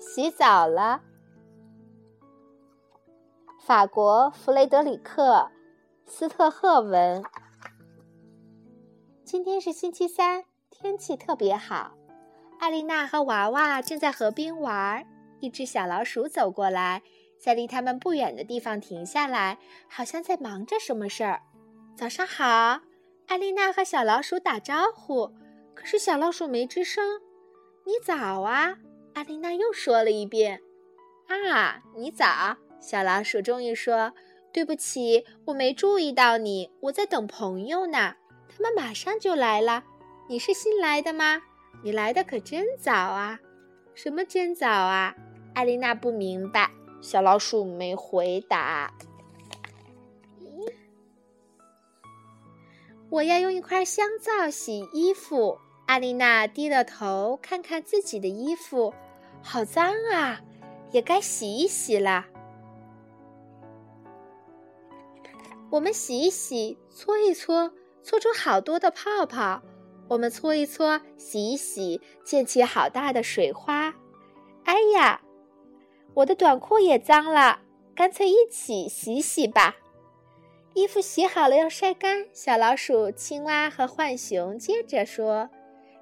洗澡了。法国弗雷德里克·斯特赫文。今天是星期三，天气特别好。艾丽娜和娃娃正在河边玩，一只小老鼠走过来，在离他们不远的地方停下来，好像在忙着什么事儿。早上好，艾丽娜和小老鼠打招呼，可是小老鼠没吱声。你早啊，艾丽娜又说了一遍。啊，你早，小老鼠终于说：“对不起，我没注意到你，我在等朋友呢，他们马上就来了。你是新来的吗？”你来的可真早啊！什么真早啊？艾丽娜不明白。小老鼠没回答。我要用一块香皂洗衣服。艾丽娜低了头，看看自己的衣服，好脏啊，也该洗一洗了。我们洗一洗，搓一搓，搓出好多的泡泡。我们搓一搓，洗一洗，溅起好大的水花。哎呀，我的短裤也脏了，干脆一起洗洗吧。衣服洗好了要晒干。小老鼠、青蛙和浣熊接着说：“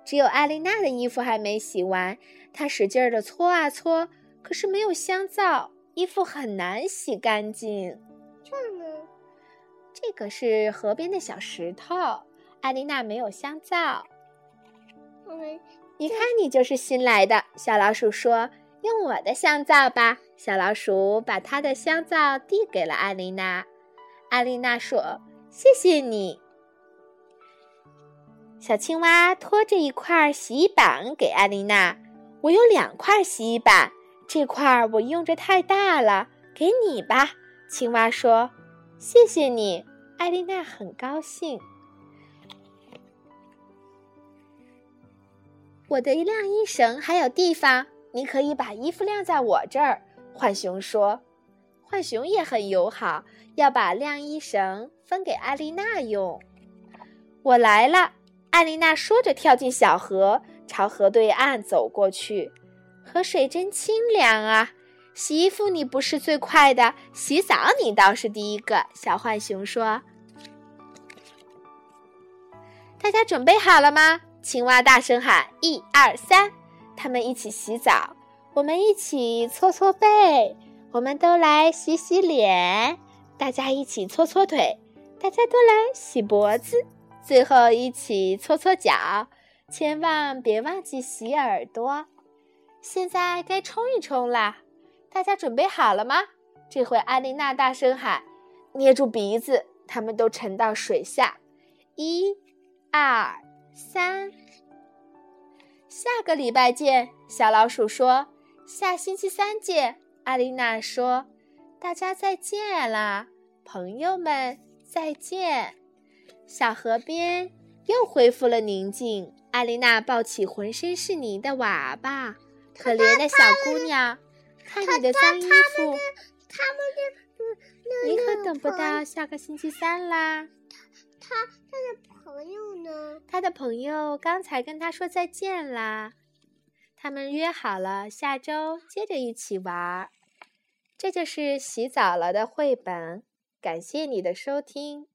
只有艾丽娜的衣服还没洗完，她使劲的搓啊搓，可是没有香皂，衣服很难洗干净。”这呢？这个是河边的小石头。艾丽娜没有香皂，一看你就是新来的。小老鼠说：“用我的香皂吧。”小老鼠把它的香皂递给了艾丽娜。艾丽娜说：“谢谢你。”小青蛙拖着一块洗衣板给艾丽娜：“我有两块洗衣板，这块我用着太大了，给你吧。”青蛙说：“谢谢你。”艾丽娜很高兴。我的晾衣绳还有地方，你可以把衣服晾在我这儿。浣熊说：“浣熊也很友好，要把晾衣绳分给艾丽娜用。”我来了，艾琳娜说着跳进小河，朝河对岸走过去。河水真清凉啊！洗衣服你不是最快的，洗澡你倒是第一个。小浣熊说：“大家准备好了吗？”青蛙大声喊：“一二三！”他们一起洗澡，我们一起搓搓背，我们都来洗洗脸，大家一起搓搓腿，大家都来洗脖子，最后一起搓搓脚，千万别忘记洗耳朵。现在该冲一冲啦！大家准备好了吗？这回阿丽娜大声喊：“捏住鼻子！”他们都沉到水下，一、二。三，下个礼拜见。小老鼠说：“下星期三见。”阿丽娜说：“大家再见啦，朋友们再见。”小河边又恢复了宁静。艾丽娜抱起浑身是泥的娃娃，可怜的小姑娘，看你的脏衣服。他们的，你可等不到下个星期三啦。他他的朋友呢？他的朋友刚才跟他说再见啦。他们约好了下周接着一起玩。这就是洗澡了的绘本。感谢你的收听。